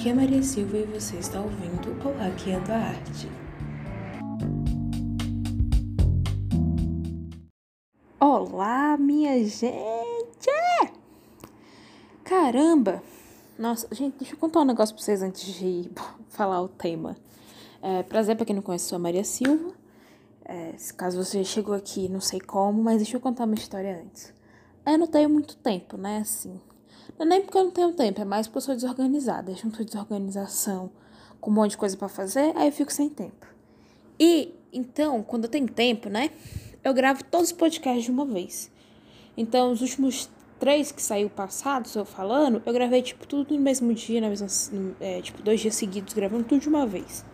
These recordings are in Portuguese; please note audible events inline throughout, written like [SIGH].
Aqui é Maria Silva e você está ouvindo o Hackeando a Arte. Olá, minha gente! Caramba! Nossa, gente, deixa eu contar um negócio pra vocês antes de [LAUGHS] falar o tema. É, prazer pra quem não conhece, sou a Maria Silva. É, caso você chegou aqui, não sei como, mas deixa eu contar uma história antes. Eu não tenho muito tempo, né, assim. Não é nem porque eu não tenho tempo, é mais porque eu sou desorganizada. Eu junto desorganização com um monte de coisa para fazer, aí eu fico sem tempo. E, então, quando eu tenho tempo, né, eu gravo todos os podcasts de uma vez. Então, os últimos três que saiu passados, eu falando, eu gravei, tipo, tudo no mesmo dia, na mesma, é, tipo, dois dias seguidos, gravando tudo de uma vez.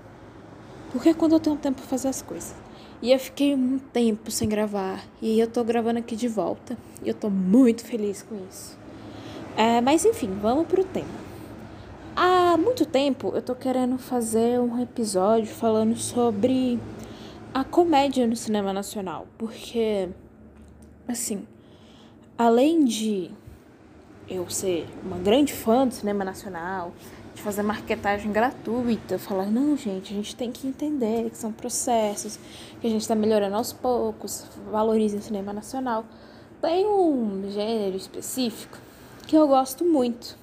Porque é quando eu tenho tempo pra fazer as coisas. E eu fiquei um tempo sem gravar. E eu tô gravando aqui de volta. E eu tô muito feliz com isso. É, mas enfim, vamos pro tema. Há muito tempo eu tô querendo fazer um episódio falando sobre a comédia no cinema nacional. Porque, assim, além de eu ser uma grande fã do cinema nacional, de fazer marketagem gratuita, falar, não, gente, a gente tem que entender que são processos, que a gente está melhorando aos poucos, valoriza o cinema nacional. Tem um gênero específico que eu gosto muito.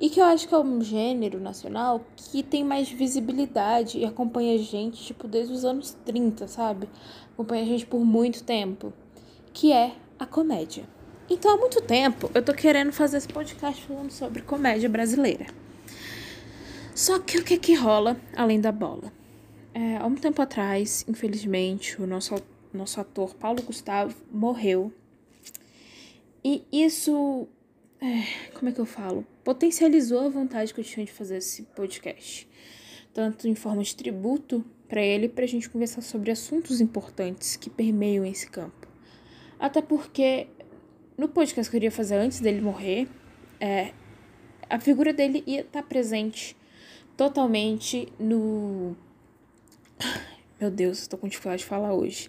E que eu acho que é um gênero nacional que tem mais visibilidade e acompanha a gente, tipo, desde os anos 30, sabe? Acompanha a gente por muito tempo. Que é a comédia. Então, há muito tempo, eu tô querendo fazer esse podcast falando sobre comédia brasileira. Só que o que que rola além da bola? É, há um tempo atrás, infelizmente, o nosso, nosso ator Paulo Gustavo morreu. E isso. É, como é que eu falo? Potencializou a vontade que eu tinha de fazer esse podcast. Tanto em forma de tributo para ele, para a gente conversar sobre assuntos importantes que permeiam esse campo. Até porque no podcast que eu queria fazer antes dele morrer, é, a figura dele ia estar tá presente totalmente no. [SIGHS] Meu Deus, estou com dificuldade de falar hoje.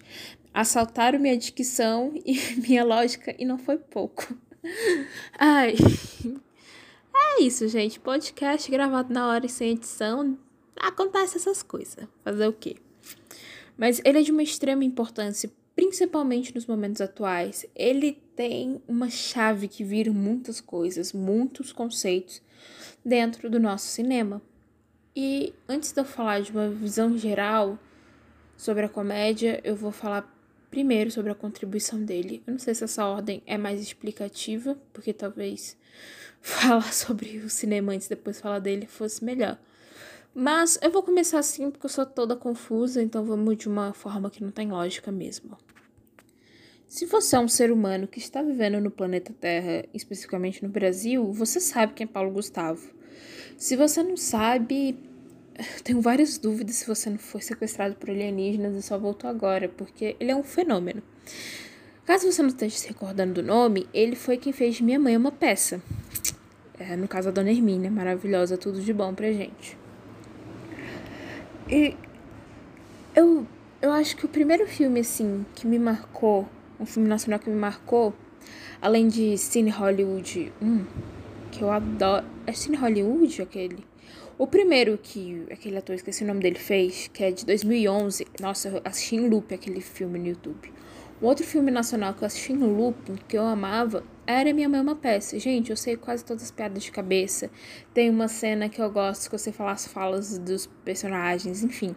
Assaltaram minha dicção e [LAUGHS] minha lógica e não foi pouco. Ai. É isso, gente. Podcast gravado na hora e sem edição. Acontece essas coisas. Fazer o quê? Mas ele é de uma extrema importância principalmente nos momentos atuais, ele tem uma chave que vira muitas coisas, muitos conceitos dentro do nosso cinema. E antes de eu falar de uma visão geral sobre a comédia, eu vou falar primeiro sobre a contribuição dele. Eu não sei se essa ordem é mais explicativa, porque talvez [LAUGHS] falar sobre o cinema antes depois falar dele fosse melhor. Mas eu vou começar assim porque eu sou toda confusa, então vamos de uma forma que não tem lógica mesmo. Se você é um ser humano que está vivendo no planeta Terra, especificamente no Brasil, você sabe quem é Paulo Gustavo. Se você não sabe, [LAUGHS] tenho várias dúvidas se você não foi sequestrado por alienígenas e só voltou agora, porque ele é um fenômeno. Caso você não esteja se recordando do nome, ele foi quem fez de Minha Mãe uma peça. É, no caso, a Dona Hermínia, maravilhosa, tudo de bom pra gente. E eu, eu acho que o primeiro filme, assim, que me marcou, um filme nacional que me marcou, além de Cine Hollywood 1, que eu adoro. É Cine Hollywood aquele? O primeiro que aquele ator, esqueci o nome dele, fez, que é de 2011. Nossa, eu assisti em loop aquele filme no YouTube. Um outro filme nacional que eu assisti no loop, que eu amava, era Minha Mãe é uma Peça. Gente, eu sei quase todas as piadas de cabeça. Tem uma cena que eu gosto que você fala as falas dos personagens, enfim.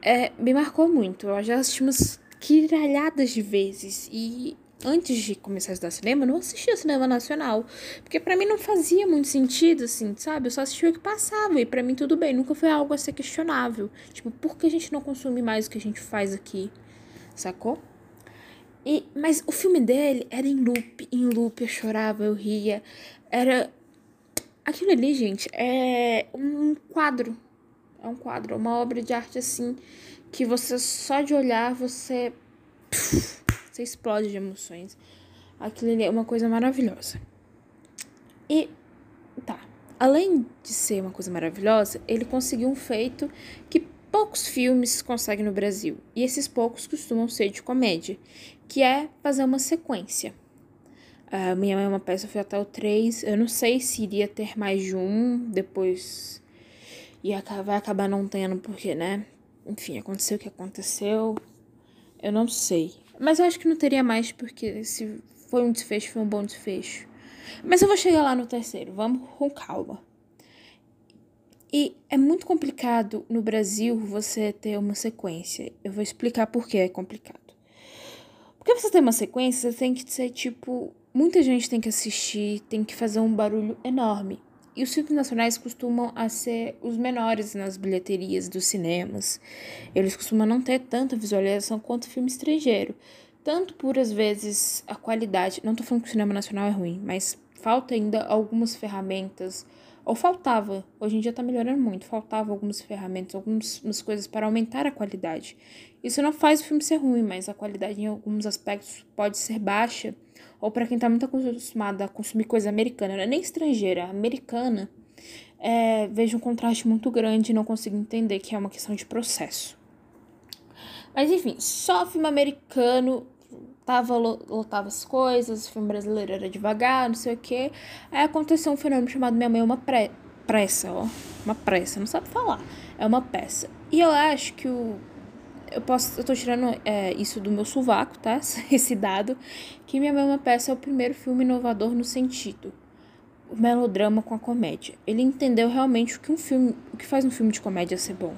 É, me marcou muito. Eu já assisti umas quiralhadas de vezes. E antes de começar a estudar cinema, eu não assistia cinema nacional. Porque para mim não fazia muito sentido, assim, sabe? Eu só assistia o que passava. E para mim tudo bem. Nunca foi algo a ser questionável. Tipo, por que a gente não consome mais o que a gente faz aqui? Sacou? E, mas o filme dele era em loop, em loop, eu chorava, eu ria. Era. Aquilo ali, gente, é um quadro. É um quadro, uma obra de arte assim, que você só de olhar, você. Você explode de emoções. Aquilo ali é uma coisa maravilhosa. E. Tá. Além de ser uma coisa maravilhosa, ele conseguiu um feito que poucos filmes conseguem no Brasil, e esses poucos costumam ser de comédia, que é fazer uma sequência. A Minha Mãe é uma Peça foi até o 3. Eu não sei se iria ter mais de um, depois ia, vai acabar não tendo, porque, né? Enfim, aconteceu o que aconteceu. Eu não sei. Mas eu acho que não teria mais, porque se foi um desfecho, foi um bom desfecho. Mas eu vou chegar lá no terceiro, vamos com calma. E é muito complicado no Brasil você ter uma sequência. Eu vou explicar por que é complicado. Porque você ter uma sequência, você tem que ser tipo. Muita gente tem que assistir, tem que fazer um barulho enorme. E os filmes nacionais costumam a ser os menores nas bilheterias dos cinemas. Eles costumam não ter tanta visualização quanto filme estrangeiro. Tanto por, às vezes, a qualidade. Não tô falando que o cinema nacional é ruim, mas falta ainda algumas ferramentas. Ou faltava, hoje em dia tá melhorando muito, faltava algumas ferramentas, algumas coisas para aumentar a qualidade. Isso não faz o filme ser ruim, mas a qualidade em alguns aspectos pode ser baixa ou para quem está muito acostumado a consumir coisa americana, não é nem estrangeira, americana, é, vejo um contraste muito grande e não consigo entender que é uma questão de processo. Mas enfim, só filme americano tava, lotava as coisas, filme brasileiro era devagar, não sei o que. Aí aconteceu um fenômeno chamado Minha Mãe é uma pré, pressa, ó. Uma pressa, não sabe falar. É uma peça. E eu acho que o eu posso, eu tô tirando é, isso do meu sovaco, tá? [LAUGHS] Esse dado, que Minha uma Peça é o primeiro filme inovador no sentido o melodrama com a comédia. Ele entendeu realmente o que um filme, o que faz um filme de comédia ser bom.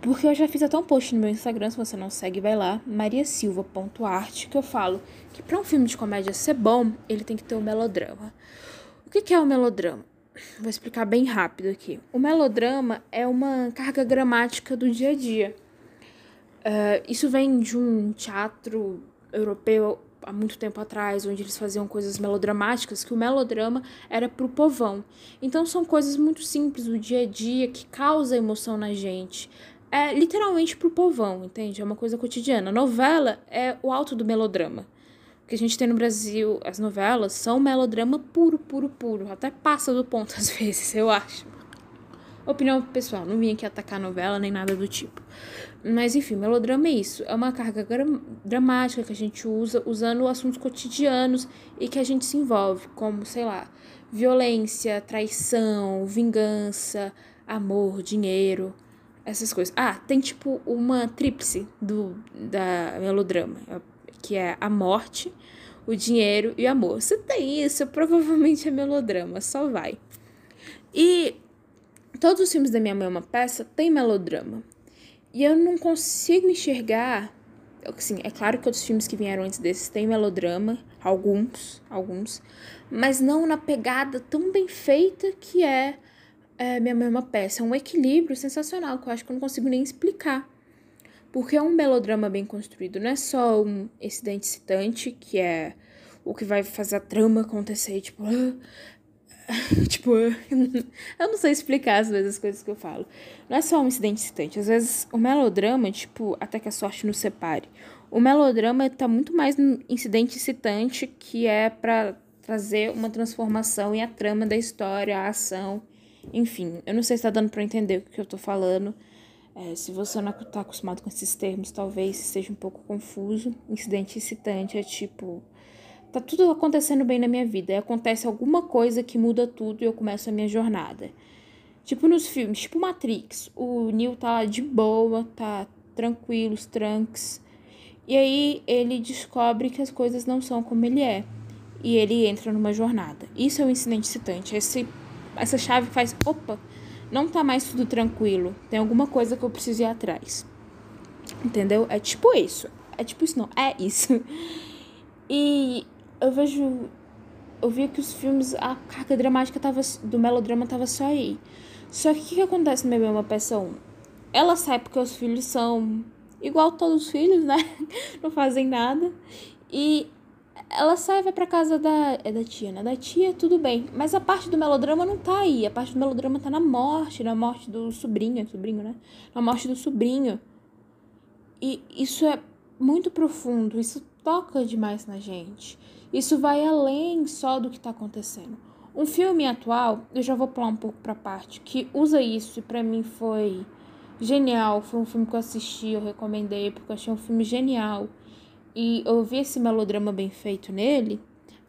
Porque eu já fiz até um post no meu Instagram, se você não segue, vai lá, mariasilva.arte, que eu falo que para um filme de comédia ser bom, ele tem que ter um melodrama. O que, que é o um melodrama? Vou explicar bem rápido aqui. O melodrama é uma carga gramática do dia a dia Uh, isso vem de um teatro europeu há muito tempo atrás, onde eles faziam coisas melodramáticas, que o melodrama era pro povão. Então são coisas muito simples do dia a dia que causa emoção na gente. É literalmente pro povão, entende? É uma coisa cotidiana. novela é o alto do melodrama. O que a gente tem no Brasil, as novelas são melodrama puro, puro, puro. Até passa do ponto [LAUGHS] às vezes, eu acho. Opinião pessoal, não vim aqui atacar novela nem nada do tipo. Mas enfim, melodrama é isso. É uma carga dramática que a gente usa usando assuntos cotidianos e que a gente se envolve, como, sei lá, violência, traição, vingança, amor, dinheiro, essas coisas. Ah, tem tipo uma tríplice do da melodrama, que é a morte, o dinheiro e o amor. Se tem isso, provavelmente é melodrama, só vai. E Todos os filmes da Minha Mãe é uma Peça tem melodrama. E eu não consigo enxergar. Assim, é claro que outros filmes que vieram antes desses têm melodrama, alguns, alguns, mas não na pegada tão bem feita que é, é Minha Mãe é uma Peça. É um equilíbrio sensacional que eu acho que eu não consigo nem explicar. Porque é um melodrama bem construído, não é só um incidente excitante, que é o que vai fazer a trama acontecer, tipo, [LAUGHS] tipo, [LAUGHS] eu não sei explicar às vezes as coisas que eu falo. Não é só um incidente excitante. Às vezes o melodrama, tipo, até que a sorte nos separe. O melodrama tá muito mais no incidente excitante que é para trazer uma transformação em a trama da história, a ação. Enfim, eu não sei se tá dando para entender o que eu tô falando. É, se você não tá acostumado com esses termos, talvez seja um pouco confuso. Incidente excitante é tipo tá tudo acontecendo bem na minha vida. E acontece alguma coisa que muda tudo e eu começo a minha jornada. Tipo nos filmes, tipo Matrix. O Neo tá lá de boa, tá tranquilo, os tranks. E aí ele descobre que as coisas não são como ele é. E ele entra numa jornada. Isso é um incidente excitante. Esse, essa chave faz. Opa! Não tá mais tudo tranquilo. Tem alguma coisa que eu preciso ir atrás. Entendeu? É tipo isso. É tipo isso, não. É isso. [LAUGHS] E eu vejo. Eu vi que os filmes, a carga dramática tava, do melodrama tava só aí. Só que o que, que acontece no Bebê Uma Peça 1? Ela sai porque os filhos são igual todos os filhos, né? [LAUGHS] Não fazem nada. E ela sai vai pra casa da. É da tia, né? Da tia, tudo bem. Mas a parte do melodrama não tá aí. A parte do melodrama tá na morte, na morte do sobrinho. Sobrinho, né? Na morte do sobrinho. E isso é muito profundo. Isso toca demais na gente. Isso vai além só do que está acontecendo. Um filme atual, eu já vou pular um pouco para parte, que usa isso e para mim foi genial. Foi um filme que eu assisti, eu recomendei porque eu achei um filme genial. E eu vi esse melodrama bem feito nele.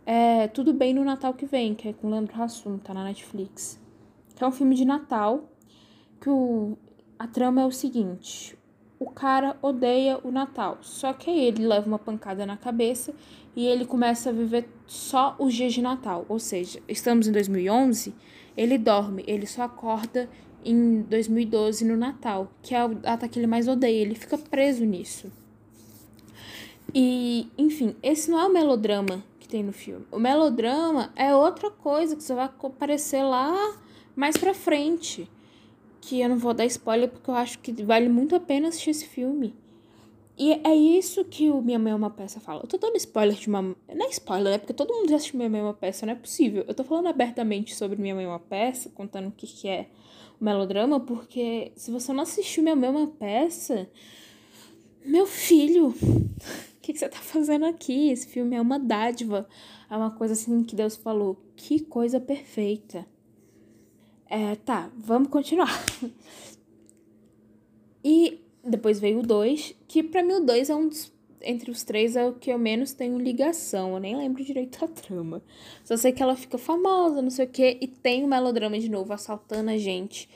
é Tudo Bem no Natal que Vem, que é com Leandro Hassum, tá na Netflix. É um filme de Natal, que o, a trama é o seguinte: o cara odeia o Natal, só que aí ele leva uma pancada na cabeça e ele começa a viver só os dias de Natal. Ou seja, estamos em 2011, ele dorme, ele só acorda em 2012 no Natal, que é a data que ele mais odeia, ele fica preso nisso. E, enfim, esse não é o melodrama que tem no filme. O melodrama é outra coisa que você vai aparecer lá mais pra frente. Que eu não vou dar spoiler porque eu acho que vale muito a pena assistir esse filme. E é isso que o Minha Mãe é uma Peça fala. Eu tô dando spoiler de uma. Não é spoiler, é porque todo mundo já assistiu Minha Mãe é uma Peça, não é possível. Eu tô falando abertamente sobre Minha Mãe é uma Peça, contando o que, que é o melodrama, porque se você não assistiu Minha Mãe é uma Peça. Meu filho, [LAUGHS] o que, que você tá fazendo aqui? Esse filme é uma dádiva. É uma coisa assim que Deus falou. Que coisa perfeita. É, tá, vamos continuar. E depois veio o 2, que para mim o 2 é um dos. Entre os três é o que eu menos tenho ligação. Eu nem lembro direito a trama. Só sei que ela fica famosa, não sei o quê. E tem o melodrama de novo, assaltando a gente.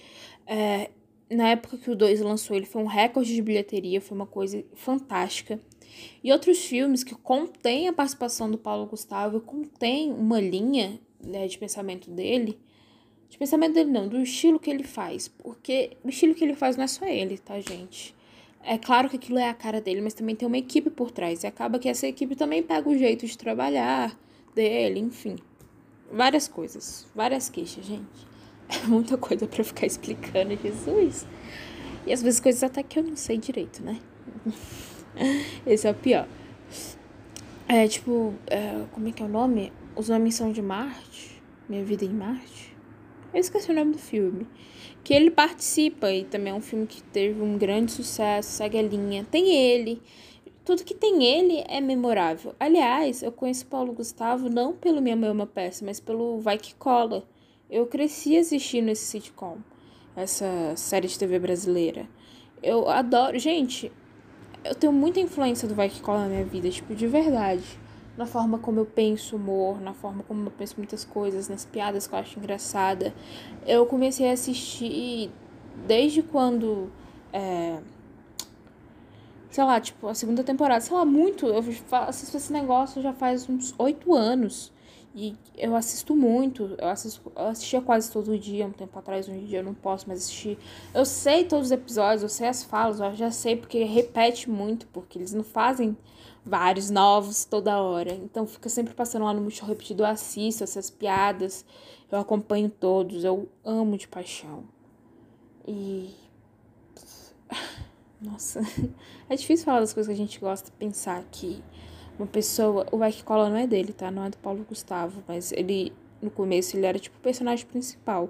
É, na época que o 2 lançou, ele foi um recorde de bilheteria, foi uma coisa fantástica. E outros filmes que contêm a participação do Paulo Gustavo, contém uma linha né, de pensamento dele, de pensamento dele não, do estilo que ele faz. Porque o estilo que ele faz não é só ele, tá, gente? É claro que aquilo é a cara dele, mas também tem uma equipe por trás. E acaba que essa equipe também pega o jeito de trabalhar dele, enfim. Várias coisas, várias queixas, gente. [LAUGHS] É muita coisa para ficar explicando, Jesus. E às vezes coisas até que eu não sei direito, né? [LAUGHS] Esse é o pior. É tipo, é, como é que é o nome? Os Homens São de Marte. Minha Vida em Marte. Eu esqueci o nome do filme. Que ele participa e também é um filme que teve um grande sucesso, segue a linha. Tem ele. Tudo que tem ele é memorável. Aliás, eu conheço Paulo Gustavo não pelo Minha Mãe é uma Peça, mas pelo Vai Que Cola. Eu cresci assistindo esse sitcom, essa série de TV brasileira. Eu adoro. Gente, eu tenho muita influência do Vai Que Cola na minha vida, tipo, de verdade na forma como eu penso humor, na forma como eu penso muitas coisas, nas piadas que eu acho engraçada. Eu comecei a assistir desde quando. É, sei lá, tipo, a segunda temporada, sei lá, muito. Eu assisto esse negócio já faz uns oito anos. E eu assisto muito, eu, assisto, eu assistia quase todo dia, um tempo atrás, um dia eu não posso mais assistir. Eu sei todos os episódios, eu sei as falas, eu já sei porque repete muito, porque eles não fazem vários novos toda hora. Então fica sempre passando lá no Multishow Repetido, eu assisto essas piadas, eu acompanho todos, eu amo de paixão. E. [LAUGHS] Nossa, [LAUGHS] é difícil falar das coisas que a gente gosta, pensar que uma pessoa. O Que Cola não é dele, tá? Não é do Paulo Gustavo, mas ele. No começo ele era tipo o personagem principal.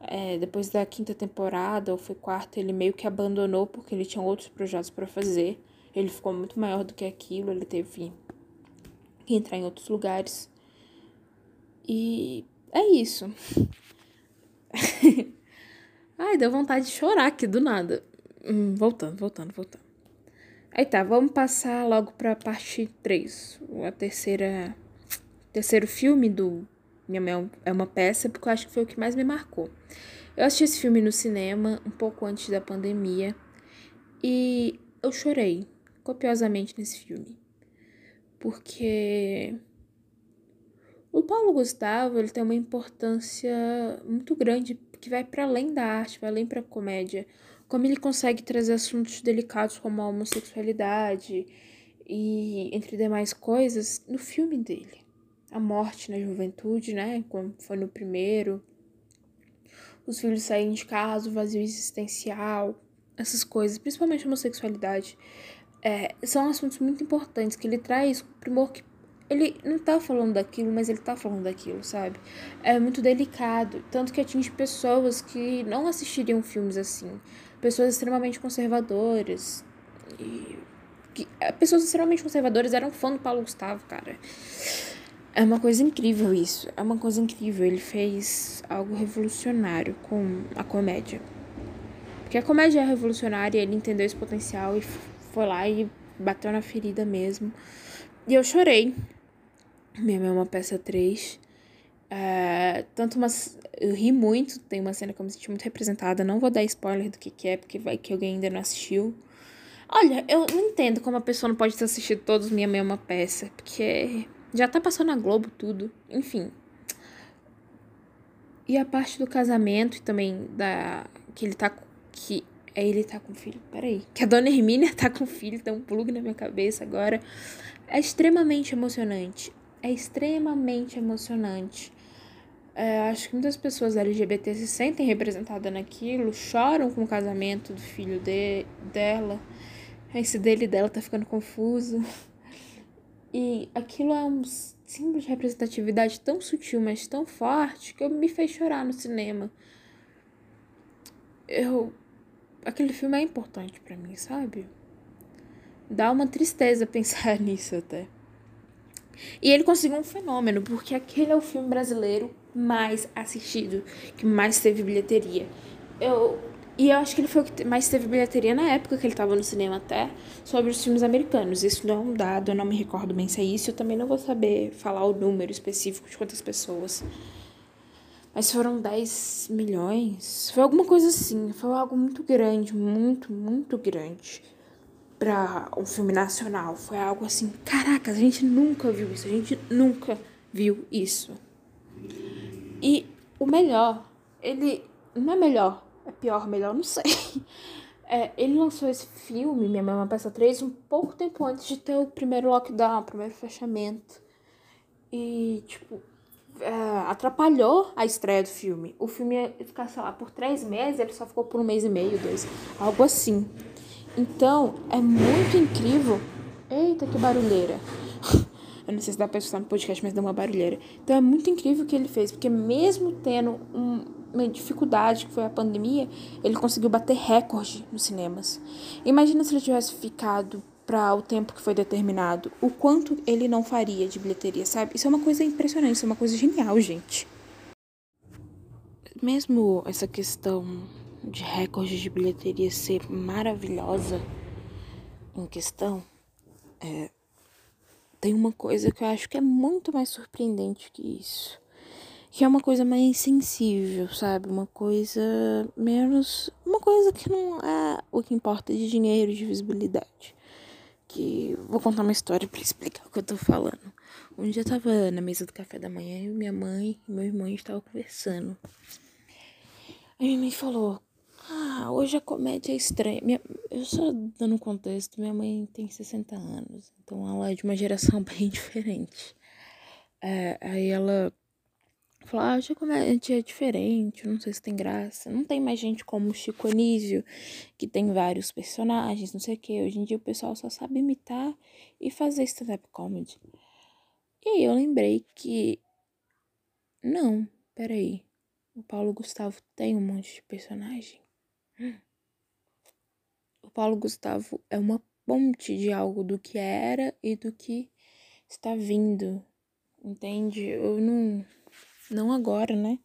É, depois da quinta temporada, ou foi quarta, ele meio que abandonou porque ele tinha outros projetos para fazer. Ele ficou muito maior do que aquilo, ele teve que entrar em outros lugares. E é isso. [LAUGHS] Ai, deu vontade de chorar aqui do nada. Hum, voltando, voltando, voltando. Aí tá, vamos passar logo pra parte 3. A terceira. Terceiro filme do Minha Mãe é uma peça, porque eu acho que foi o que mais me marcou. Eu assisti esse filme no cinema um pouco antes da pandemia e eu chorei copiosamente nesse filme. Porque o Paulo Gustavo, ele tem uma importância muito grande que vai para além da arte, vai além para a comédia. Como ele consegue trazer assuntos delicados como a homossexualidade e entre demais coisas no filme dele. A morte na juventude, né, como foi no primeiro. Os filhos saírem de casa, o vazio existencial, essas coisas, principalmente a homossexualidade é, são assuntos muito importantes que ele traz o primor que ele não tá falando daquilo, mas ele tá falando daquilo, sabe? É muito delicado, tanto que atinge pessoas que não assistiriam filmes assim, pessoas extremamente conservadoras e que, é, pessoas extremamente conservadoras eram fã do Paulo Gustavo, cara. É uma coisa incrível isso, é uma coisa incrível. Ele fez algo revolucionário com a comédia. Porque a comédia é revolucionária, ele entendeu esse potencial e foi lá e bateu na ferida mesmo. E eu chorei. Minha Mãe é uma peça 3. É, tanto uma. Eu ri muito, tem uma cena que eu me senti muito representada. Não vou dar spoiler do que, que é, porque vai que alguém ainda não assistiu. Olha, eu não entendo como a pessoa não pode ter assistido todos Minha Mãe é peça, porque já tá passando na Globo tudo. Enfim. E a parte do casamento e também da. Que ele tá. Que ele tá com filho. Peraí. Que a dona Hermínia tá com filho, tem um plug na minha cabeça agora. É extremamente emocionante. É extremamente emocionante. É, acho que muitas pessoas LGBT se sentem representadas naquilo, choram com o casamento do filho de, dela. Esse dele e dela tá ficando confuso. E aquilo é um símbolo de representatividade tão sutil, mas tão forte, que eu me fez chorar no cinema. Eu. Aquele filme é importante para mim, sabe? Dá uma tristeza [LAUGHS] pensar nisso até. E ele conseguiu um fenômeno, porque aquele é o filme brasileiro mais assistido, que mais teve bilheteria. Eu, e eu acho que ele foi o que mais teve bilheteria na época que ele estava no cinema até, sobre os filmes americanos. Isso não é um dado, eu não me recordo bem se é isso, eu também não vou saber falar o número específico de quantas pessoas. Mas foram 10 milhões, foi alguma coisa assim, foi algo muito grande, muito, muito grande para um filme nacional. Foi algo assim, caraca, a gente nunca viu isso, a gente nunca viu isso. E o melhor, ele não é melhor, é pior, melhor, não sei. [LAUGHS] É, ele lançou esse filme, Minha Mãe é uma Peça 3, um pouco tempo antes de ter o primeiro lockdown, o primeiro fechamento. E, tipo, é, atrapalhou a estreia do filme. O filme ia ficar, sei lá, por três meses, ele só ficou por um mês e meio, dois, algo assim. Então, é muito incrível. Eita, que barulheira. [LAUGHS] Eu não sei se dá pra escutar no podcast, mas deu uma barulheira. Então, é muito incrível o que ele fez, porque mesmo tendo um, uma dificuldade que foi a pandemia, ele conseguiu bater recorde nos cinemas. Imagina se ele tivesse ficado para o tempo que foi determinado, o quanto ele não faria de bilheteria, sabe? Isso é uma coisa impressionante, isso é uma coisa genial, gente. Mesmo essa questão de recorde de bilheteria ser maravilhosa em questão, é, tem uma coisa que eu acho que é muito mais surpreendente que isso. Que é uma coisa mais sensível, sabe? Uma coisa menos. Uma coisa que não é o que importa de dinheiro, de visibilidade. Que. Vou contar uma história para explicar o que eu tô falando. Um dia eu tava na mesa do café da manhã e minha mãe e meu irmão estavam conversando. Aí minha mãe falou: ah, hoje a comédia é estranha. Minha, eu só dando um contexto, minha mãe tem 60 anos, então ela é de uma geração [LAUGHS] bem diferente. É, aí ela falou, ah, hoje a comédia é diferente, não sei se tem graça. Não tem mais gente como o Chico Anísio, que tem vários personagens, não sei o que. Hoje em dia o pessoal só sabe imitar e fazer stand-up comedy. E aí eu lembrei que... Não, peraí. O Paulo Gustavo tem um monte de personagem. O Paulo Gustavo é uma ponte de algo do que era e do que está vindo. Entende? Eu não. Não agora, né?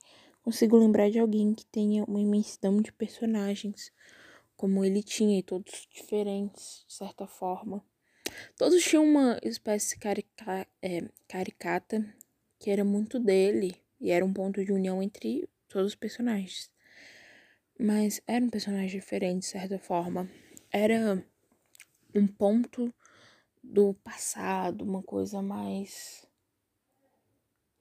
Consigo lembrar de alguém que tenha uma imensidão de personagens como ele tinha, e todos diferentes, de certa forma. Todos tinham uma espécie carica é, caricata que era muito dele e era um ponto de união entre todos os personagens. Mas era um personagem diferente, de certa forma. Era um ponto do passado, uma coisa mais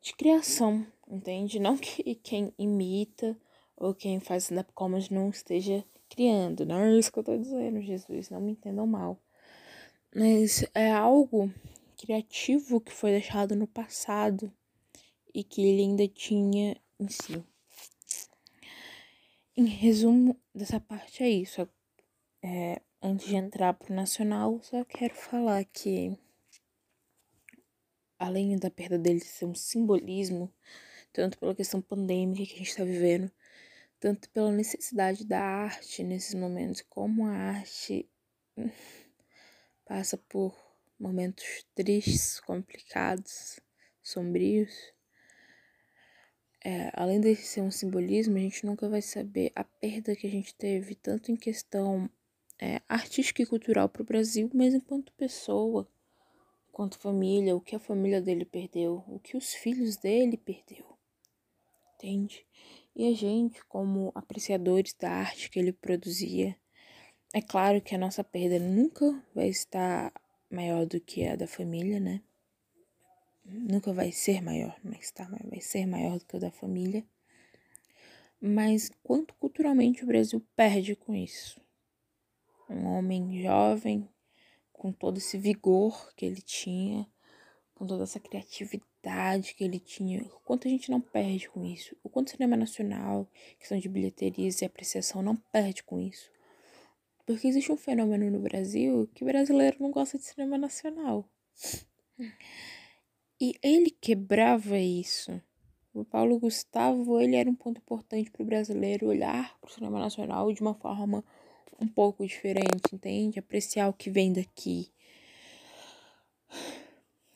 de criação, entende? Não que [LAUGHS] quem imita ou quem faz stand-up comedy não esteja criando, não é isso que eu tô dizendo, Jesus, não me entendam mal. Mas é algo criativo que foi deixado no passado e que ele ainda tinha em si. Em resumo dessa parte é isso. É, antes de entrar pro nacional, só quero falar que além da perda dele ser um simbolismo, tanto pela questão pandêmica que a gente está vivendo, tanto pela necessidade da arte nesses momentos, como a arte passa por momentos tristes, complicados, sombrios. É, além de ser um simbolismo, a gente nunca vai saber a perda que a gente teve, tanto em questão é, artística e cultural para o Brasil, mas enquanto pessoa, quanto família, o que a família dele perdeu, o que os filhos dele perdeu. Entende? E a gente, como apreciadores da arte que ele produzia, é claro que a nossa perda nunca vai estar maior do que a da família, né? Nunca vai ser maior, não está, vai ser maior do que o da família. Mas quanto culturalmente o Brasil perde com isso? Um homem jovem, com todo esse vigor que ele tinha, com toda essa criatividade que ele tinha, o quanto a gente não perde com isso, o quanto o cinema nacional, questão de bilheterias e apreciação, não perde com isso. Porque existe um fenômeno no Brasil que brasileiro não gosta de cinema nacional. E ele quebrava isso. O Paulo Gustavo, ele era um ponto importante para o brasileiro olhar para o cinema nacional de uma forma um pouco diferente, entende? Apreciar o que vem daqui.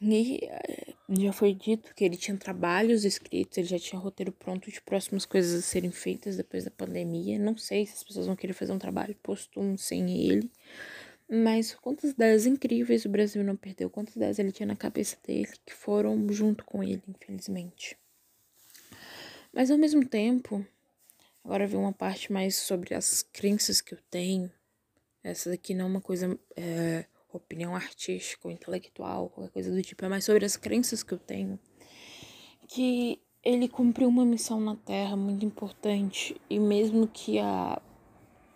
E eh, já foi dito que ele tinha trabalhos escritos, ele já tinha roteiro pronto de próximas coisas a serem feitas depois da pandemia. Não sei se as pessoas vão querer fazer um trabalho póstumo sem ele. Mas quantas ideias incríveis o Brasil não perdeu, quantas ideias ele tinha na cabeça dele que foram junto com ele, infelizmente. Mas ao mesmo tempo, agora vem uma parte mais sobre as crenças que eu tenho. Essa daqui não é uma coisa é, opinião artística ou intelectual, qualquer coisa do tipo, é mais sobre as crenças que eu tenho. Que ele cumpriu uma missão na Terra muito importante e mesmo que a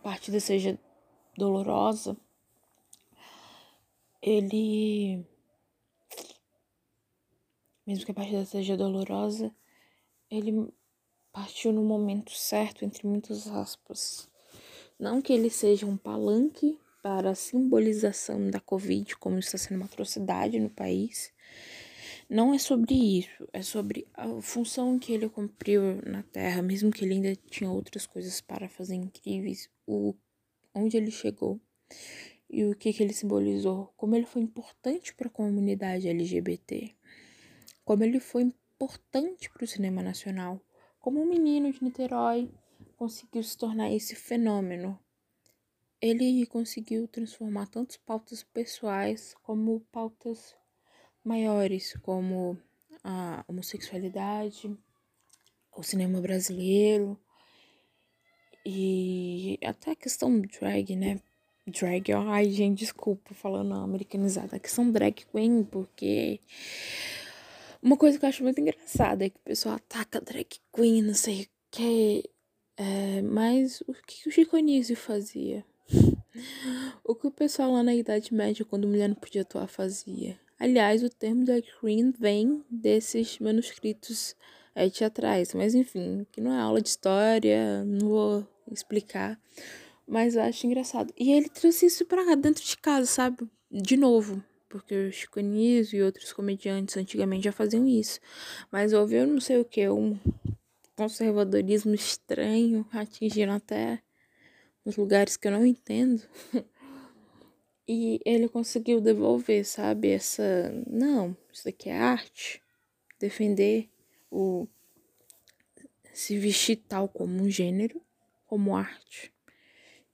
partida seja dolorosa, ele mesmo que a partida seja dolorosa, ele partiu no momento certo, entre muitas aspas. Não que ele seja um palanque para a simbolização da Covid, como está sendo uma atrocidade no país. Não é sobre isso, é sobre a função que ele cumpriu na Terra, mesmo que ele ainda tinha outras coisas para fazer incríveis, o onde ele chegou e o que, que ele simbolizou, como ele foi importante para a comunidade LGBT, como ele foi importante para o cinema nacional, como um menino de Niterói conseguiu se tornar esse fenômeno ele conseguiu transformar tanto pautas pessoais como pautas maiores, como a homossexualidade, o cinema brasileiro e até a questão drag, né? Drag, ai gente, desculpa falando americanizada, a questão drag queen, porque uma coisa que eu acho muito engraçada é que o pessoal ataca drag queen, não sei o que, é, mas o que o Chico Anísio fazia? O que o pessoal lá na Idade Média, quando mulher não podia atuar, fazia. Aliás, o termo drag queen vem desses manuscritos é, teatrais. Mas enfim, que não é aula de história, não vou explicar. Mas eu acho engraçado. E ele trouxe isso pra dentro de casa, sabe? De novo. Porque o Chico Anísio e outros comediantes antigamente já faziam isso. Mas houve, eu não sei o que, um conservadorismo estranho atingindo até nos lugares que eu não entendo. [LAUGHS] e ele conseguiu devolver, sabe? Essa. Não, isso aqui é arte. Defender o. Se vestir tal como um gênero, como arte.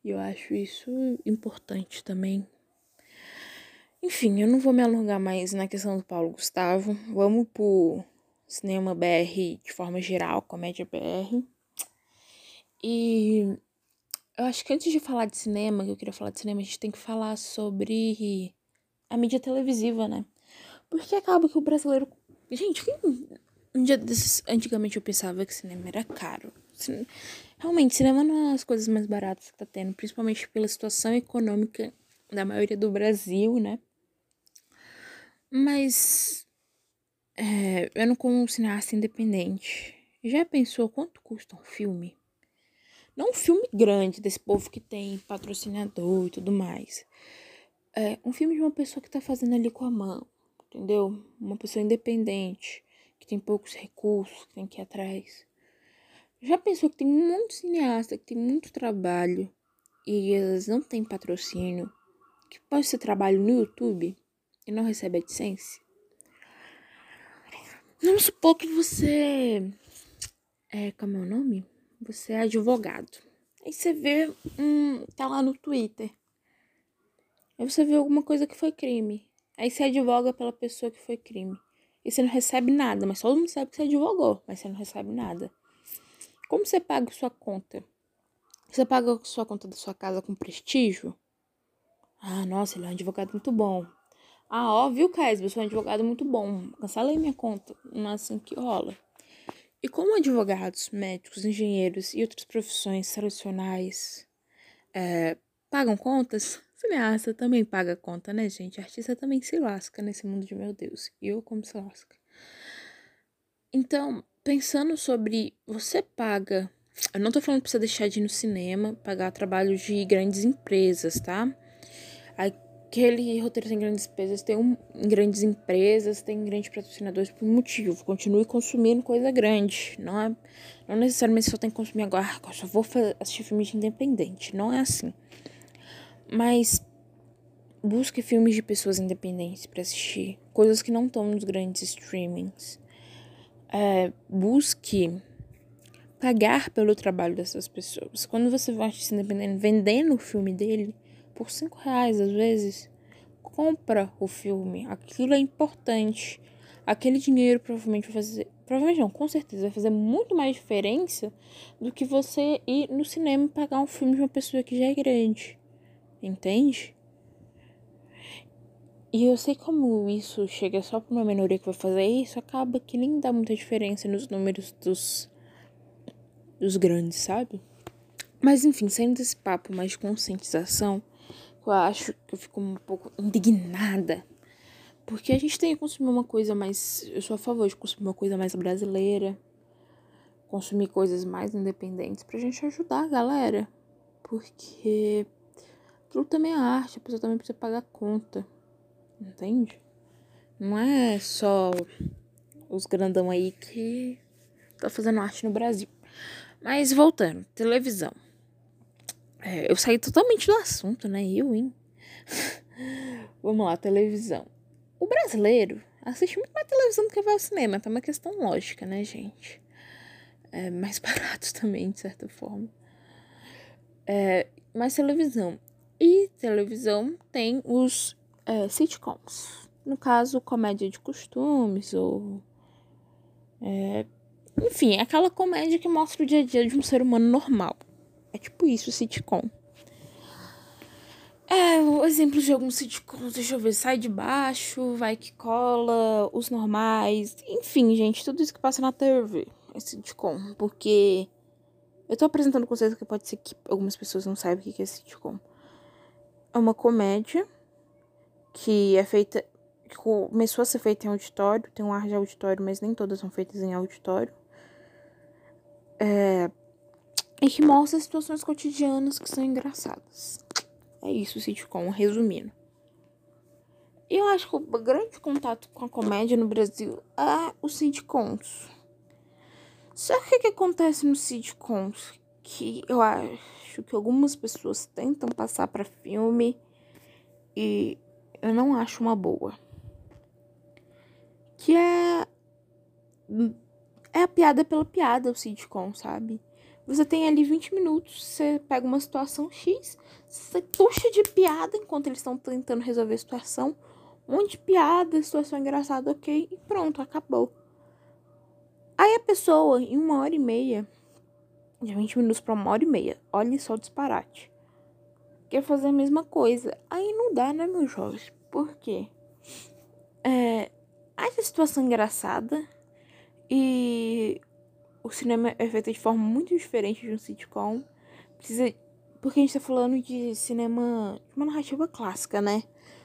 E eu acho isso importante também. Enfim, eu não vou me alongar mais na questão do Paulo Gustavo. Vamos pro cinema BR de forma geral, comédia BR. E eu acho que antes de falar de cinema, que eu queria falar de cinema, a gente tem que falar sobre a mídia televisiva, né? Porque acaba que o brasileiro. Gente, um dia desses, antigamente eu pensava que cinema era caro. Realmente, cinema não é as coisas mais baratas que tá tendo, principalmente pela situação econômica da maioria do Brasil, né? Mas. É, eu não como um cineasta independente. Já pensou quanto custa um filme? Não um filme grande desse povo que tem patrocinador e tudo mais. É um filme de uma pessoa que tá fazendo ali com a mão, entendeu? Uma pessoa independente, que tem poucos recursos, que tem que ir atrás. Já pensou que tem muito cineasta, que tem muito trabalho e eles não têm patrocínio, que pode ser trabalho no YouTube e não recebe AdSense? Vamos supor que você. É, como é o nome? Você é advogado. Aí você vê, hum, tá lá no Twitter. Aí você vê alguma coisa que foi crime. Aí você advoga pela pessoa que foi crime. E você não recebe nada, mas todo mundo sabe que você advogou, mas você não recebe nada. Como você paga sua conta? Você paga sua conta da sua casa com prestígio? Ah, nossa, ele é um advogado muito bom. Ah, ó, viu? Eu sou um advogado muito bom. Cancelei minha conta. Não é assim que rola. E como advogados, médicos, engenheiros e outras profissões tradicionais é, pagam contas, cineasta também paga conta, né, gente? Artista também se lasca nesse mundo de meu Deus. E eu como se lasca. Então, pensando sobre você paga. Eu não tô falando pra você deixar de ir no cinema, pagar trabalho de grandes empresas, tá? Aquele roteiro tem grandes empresas, tem um, grandes empresas, tem grandes patrocinadores por um motivo. Continue consumindo coisa grande. Não é não necessariamente só tem que consumir agora, ah, só vou assistir filmes de independente. Não é assim. Mas busque filmes de pessoas independentes para assistir. Coisas que não estão nos grandes streamings. É, busque pagar pelo trabalho dessas pessoas. Quando você vai assistir independente vendendo o filme dele, por cinco reais às vezes, compra o filme. Aquilo é importante. Aquele dinheiro provavelmente vai fazer. Provavelmente não, com certeza vai fazer muito mais diferença do que você ir no cinema pagar um filme de uma pessoa que já é grande. Entende? E eu sei como isso chega só para uma minoria que vai fazer isso, acaba que nem dá muita diferença nos números dos, dos grandes, sabe? Mas enfim, saindo desse papo mais de conscientização, eu acho que eu fico um pouco indignada. Porque a gente tem que consumir uma coisa mais. Eu sou a favor de consumir uma coisa mais brasileira. Consumir coisas mais independentes pra gente ajudar a galera. Porque aquilo também é arte, a pessoa também precisa pagar conta. Entende? Não é só os grandão aí que tá fazendo arte no Brasil. Mas voltando, televisão. É, eu saí totalmente do assunto, né? Eu, hein? [LAUGHS] Vamos lá, televisão. O brasileiro assiste muito mais televisão do que vai ao cinema. Tá uma questão lógica, né, gente? É mais [LAUGHS] barato também, de certa forma. É, mais televisão. E televisão tem os é, sitcoms. No caso, comédia de costumes ou. É, enfim, aquela comédia que mostra o dia a dia de um ser humano normal. É tipo isso, sitcom. É, exemplos de alguns sitcoms, deixa eu ver, sai de baixo, vai que cola, os normais, enfim, gente, tudo isso que passa na TV é sitcom, porque eu tô apresentando vocês que pode ser que algumas pessoas não saibam o que é sitcom. É uma comédia que é feita, que começou a ser feita em auditório, tem um ar de auditório, mas nem todas são feitas em auditório. É, e que mostra situações cotidianas que são engraçadas. É isso, sitcom, resumindo. Eu acho que o grande contato com a comédia no Brasil é os sitcoms. Só que o que acontece nos sitcoms? Que eu acho que algumas pessoas tentam passar para filme e eu não acho uma boa. Que é. É a piada pela piada, o sitcom, sabe? Você tem ali 20 minutos, você pega uma situação X, você puxa de piada enquanto eles estão tentando resolver a situação. Um monte de piada, situação engraçada, ok, e pronto, acabou. Aí a pessoa, em uma hora e meia, de 20 minutos para uma hora e meia, olha só o disparate. Quer fazer a mesma coisa. Aí não dá, né, meu jovem? Por quê? É, essa situação engraçada e o cinema é feito de forma muito diferente de um sitcom. Precisa. Porque a gente tá falando de cinema. de uma narrativa clássica, né?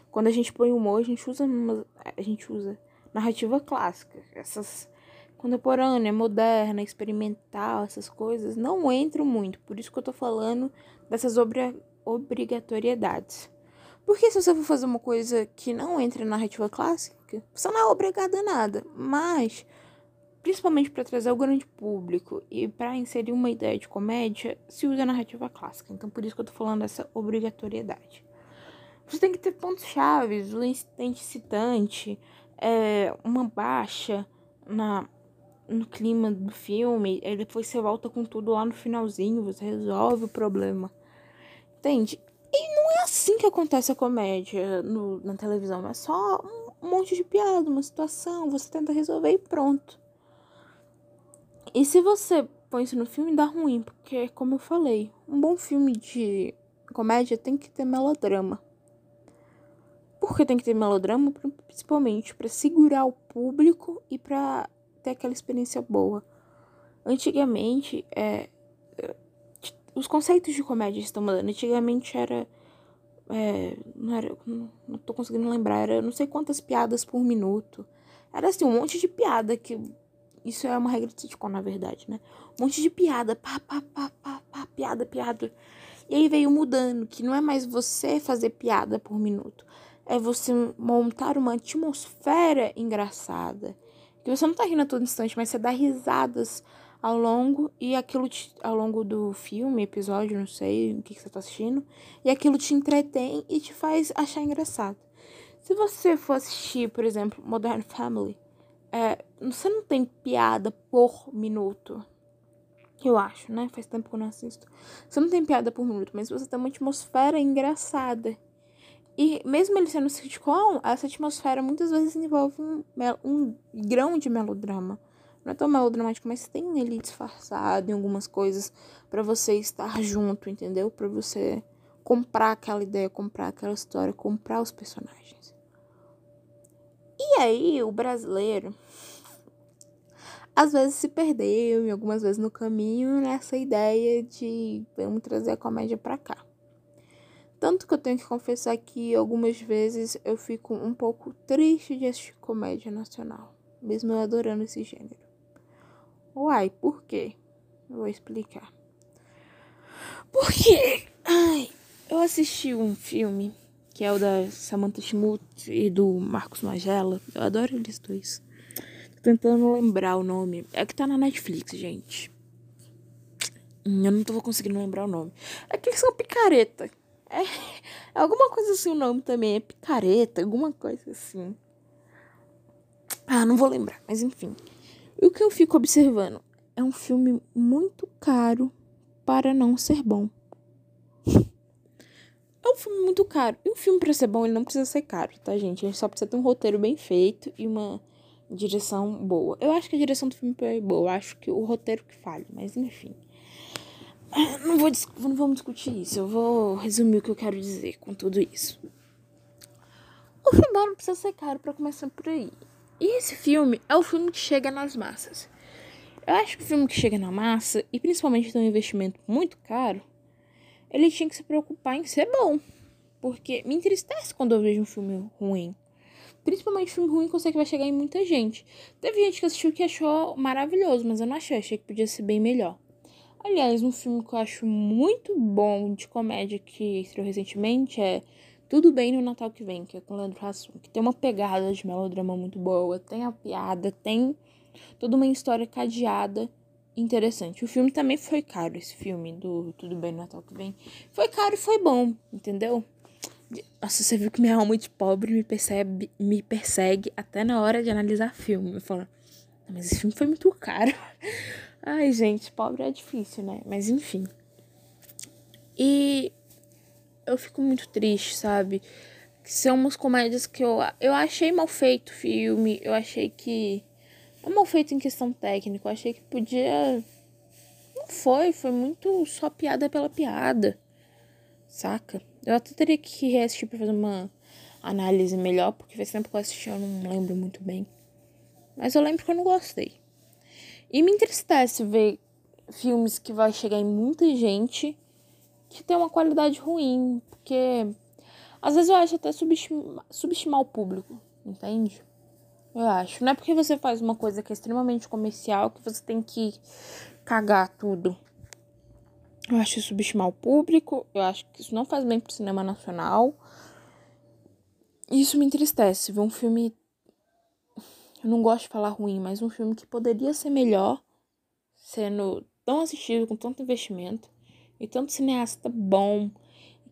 Quando a gente põe humor, a gente usa. Uma, a gente usa narrativa clássica. Essas. Contemporânea, moderna, experimental, essas coisas não entram muito. Por isso que eu tô falando dessas obrigatoriedades. Porque se você for fazer uma coisa que não entra na narrativa clássica, você não é obrigado a nada. Mas principalmente para trazer o grande público e para inserir uma ideia de comédia, se usa a narrativa clássica. Então, por isso que eu tô falando dessa obrigatoriedade. Você tem que ter pontos chaves, o incidente citante, é, uma baixa na, no clima do filme, aí depois você volta com tudo lá no finalzinho, você resolve o problema. Entende? E não é assim que acontece a comédia no, na televisão. É só um, um monte de piada, uma situação, você tenta resolver e pronto. E se você põe isso no filme, dá ruim, porque, como eu falei, um bom filme de comédia tem que ter melodrama. Por que tem que ter melodrama? Principalmente para segurar o público e para ter aquela experiência boa. Antigamente, é, os conceitos de comédia estão mudando. Antigamente era. É, não era. Não tô conseguindo lembrar. Era não sei quantas piadas por minuto. Era assim, um monte de piada que. Isso é uma regra de sitcom, na verdade, né? Um monte de piada. Pá, pá, pá, pá, pá, piada, piada. E aí veio mudando, que não é mais você fazer piada por minuto. É você montar uma atmosfera engraçada. Que você não tá rindo a todo instante, mas você dá risadas ao longo e aquilo te, ao longo do filme, episódio, não sei o que, que você tá assistindo, e aquilo te entretém e te faz achar engraçado. Se você for assistir, por exemplo, Modern Family, é, você não tem piada por minuto. Eu acho, né? Faz tempo que eu não assisto. Você não tem piada por minuto, mas você tem uma atmosfera engraçada. E mesmo ele sendo sitcom, essa atmosfera muitas vezes envolve um, um grão de melodrama. Não é tão melodramático, mas tem ele disfarçado em algumas coisas para você estar junto, entendeu? Para você comprar aquela ideia, comprar aquela história, comprar os personagens. E aí, o brasileiro às vezes se perdeu e algumas vezes no caminho nessa ideia de vamos trazer a comédia para cá. Tanto que eu tenho que confessar que algumas vezes eu fico um pouco triste de assistir comédia nacional, mesmo eu adorando esse gênero. Uai, por quê? Eu vou explicar. Porque, ai, eu assisti um filme que é o da Samantha Schmutz e do Marcos Magela. Eu adoro eles dois. Tô tentando lembrar o nome. É que tá na Netflix, gente. Hum, eu não tô conseguindo lembrar o nome. É que eles são picareta. É, é alguma coisa assim o nome também. É picareta, alguma coisa assim. Ah, não vou lembrar, mas enfim. O que eu fico observando é um filme muito caro para não ser bom. É um filme muito caro. E um filme para ser bom, ele não precisa ser caro, tá, gente? Ele só precisa ter um roteiro bem feito e uma direção boa. Eu acho que a direção do filme é boa. Eu acho que o roteiro que falha, mas enfim. Ah, não, vou, não vamos discutir isso. Eu vou resumir o que eu quero dizer com tudo isso. O filme não precisa ser caro para começar por aí. E esse filme é o filme que chega nas massas. Eu acho que o filme que chega na massa, e principalmente tem um investimento muito caro, ele tinha que se preocupar em ser bom. Porque me entristece quando eu vejo um filme ruim. Principalmente filme ruim que eu sei que vai chegar em muita gente. Teve gente que assistiu que achou maravilhoso, mas eu não achei, achei que podia ser bem melhor. Aliás, um filme que eu acho muito bom de comédia que estreou recentemente é tudo Bem no Natal que Vem, que é com Leandro Hassum, que tem uma pegada de melodrama muito boa, tem a piada, tem toda uma história cadeada interessante. O filme também foi caro, esse filme do Tudo Bem no Natal que Vem. Foi caro e foi bom, entendeu? Nossa, você viu que minha alma de pobre me percebe, me persegue até na hora de analisar filme. Eu falo, mas esse filme foi muito caro. [LAUGHS] Ai, gente, pobre é difícil, né? Mas enfim. E eu fico muito triste, sabe? São umas comédias que eu, eu achei mal feito o filme, eu achei que. Não mal feito em questão técnica, eu achei que podia. Não foi, foi muito só piada pela piada, saca? Eu até teria que reassistir pra fazer uma análise melhor, porque faz tempo que eu assisti, eu não lembro muito bem. Mas eu lembro que eu não gostei. E me entristece ver filmes que vai chegar em muita gente que tem uma qualidade ruim, porque às vezes eu acho até subestimar, subestimar o público, entende? Eu acho. Não é porque você faz uma coisa que é extremamente comercial que você tem que cagar tudo. Eu acho subestimar o público, eu acho que isso não faz bem pro cinema nacional. Isso me entristece, ver um filme. Eu não gosto de falar ruim, mas um filme que poderia ser melhor, sendo tão assistido, com tanto investimento e tanto cineasta bom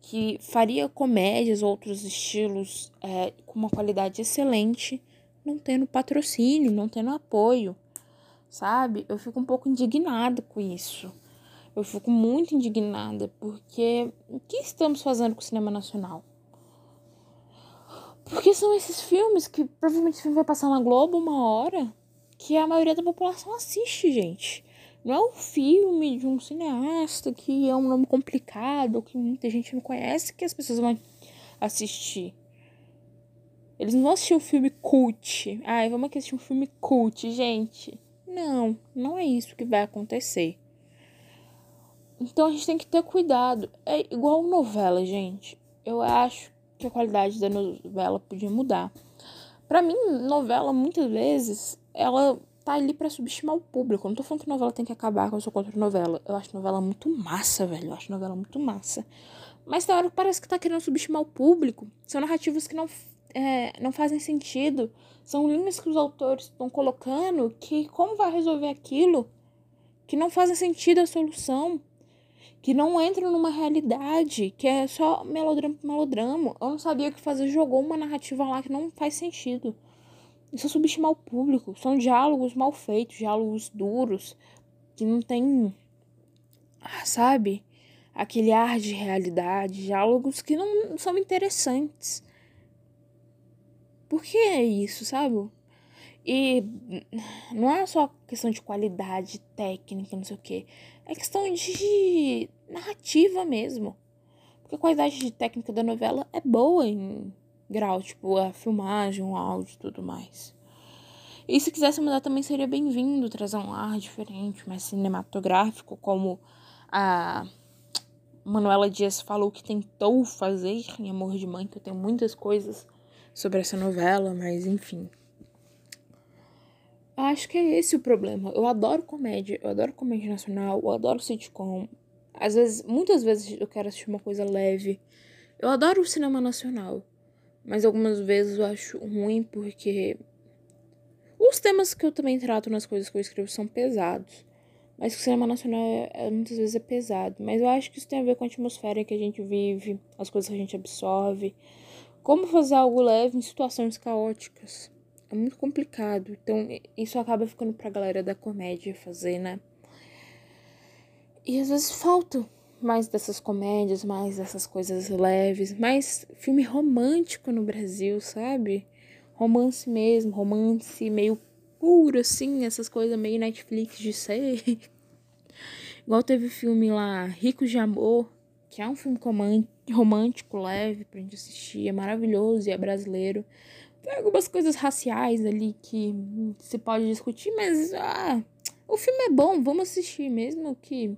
que faria comédias, outros estilos é, com uma qualidade excelente, não tendo patrocínio, não tendo apoio, sabe? Eu fico um pouco indignado com isso. Eu fico muito indignada, porque o que estamos fazendo com o cinema nacional? Porque são esses filmes que provavelmente vai passar na Globo uma hora que a maioria da população assiste, gente. Não é um filme de um cineasta que é um nome complicado, que muita gente não conhece, que as pessoas vão assistir. Eles não vão assistir um filme cult. Ai, vamos assistir um filme cult, gente. Não, não é isso que vai acontecer. Então a gente tem que ter cuidado. É igual novela, gente. Eu acho que a qualidade da novela podia mudar. Para mim, novela muitas vezes ela tá ali para subestimar o público. Eu não tô falando que novela tem que acabar, que eu sou contra novela. Eu acho novela muito massa, velho. Eu acho novela muito massa. Mas tem hora que parece que tá querendo subestimar o público. São narrativas que não, é, não fazem sentido. São linhas que os autores estão colocando que como vai resolver aquilo? Que não fazem sentido a solução que não entra numa realidade, que é só melodrama por melodrama. Eu não sabia o que fazer, jogou uma narrativa lá que não faz sentido. Isso é subestimar o público. São diálogos mal feitos, diálogos duros, que não tem, sabe, aquele ar de realidade, diálogos que não são interessantes. Por que é isso, sabe? E não é só questão de qualidade técnica, não sei o quê. É questão de narrativa mesmo. Porque a qualidade de técnica da novela é boa em grau, tipo, a filmagem, o áudio e tudo mais. E se quisesse mudar também seria bem-vindo trazer um ar diferente, mais cinematográfico, como a Manuela Dias falou que tentou fazer em Amor de Mãe, que eu tenho muitas coisas sobre essa novela, mas enfim. Acho que é esse o problema. Eu adoro comédia, eu adoro comédia nacional, eu adoro sitcom. Às vezes, muitas vezes eu quero assistir uma coisa leve. Eu adoro o cinema nacional, mas algumas vezes eu acho ruim porque os temas que eu também trato nas coisas que eu escrevo são pesados. Mas o cinema nacional é, é, muitas vezes é pesado. Mas eu acho que isso tem a ver com a atmosfera que a gente vive, as coisas que a gente absorve. Como fazer algo leve em situações caóticas é muito complicado. Então, isso acaba ficando pra galera da comédia fazer, né? E às vezes falta mais dessas comédias, mais dessas coisas leves, mais filme romântico no Brasil, sabe? Romance mesmo, romance meio puro, assim, essas coisas meio Netflix de ser. [LAUGHS] Igual teve filme lá, Ricos de Amor, que é um filme romântico, leve pra gente assistir, é maravilhoso e é brasileiro. Tem algumas coisas raciais ali que se pode discutir, mas ah, o filme é bom, vamos assistir mesmo que.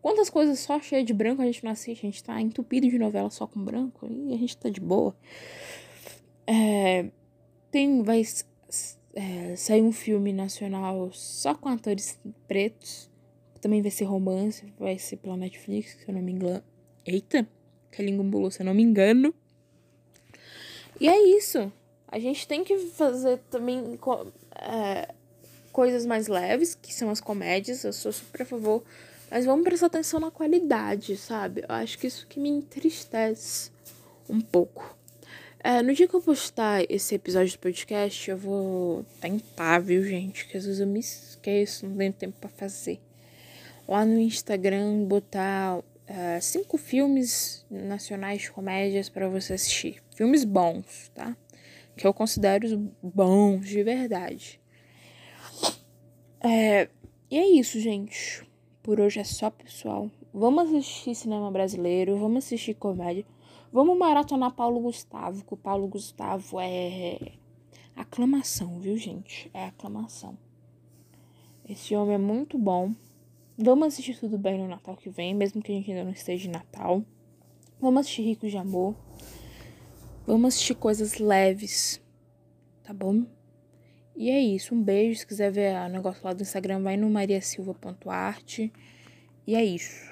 Quantas coisas só cheia de branco a gente não assiste? A gente tá entupido de novela só com branco e a gente tá de boa. É, tem. Vai é, sair um filme nacional só com atores pretos. Também vai ser romance, vai ser pela Netflix, se eu não me engano. Eita, que língua se eu não me engano. E é isso. A gente tem que fazer também é, coisas mais leves, que são as comédias, eu sou super a favor. Mas vamos prestar atenção na qualidade, sabe? Eu acho que isso que me entristece um pouco. É, no dia que eu postar esse episódio do podcast, eu vou tentar, viu, gente? Que às vezes eu me esqueço, não tenho tempo para fazer. Lá no Instagram, botar uh, cinco filmes nacionais de comédias para você assistir. Filmes bons, tá? que eu considero bons de verdade. É, e é isso, gente. Por hoje é só, pessoal. Vamos assistir cinema brasileiro, vamos assistir comédia. Vamos maratonar Paulo Gustavo, que o Paulo Gustavo é aclamação, viu, gente? É aclamação. Esse homem é muito bom. Vamos assistir Tudo Bem no Natal que vem, mesmo que a gente ainda não esteja em Natal. Vamos assistir Ricos de Amor. Vamos assistir coisas leves, tá bom? E é isso. Um beijo. Se quiser ver o negócio lá do Instagram, vai no mariasilva.arte. E é isso.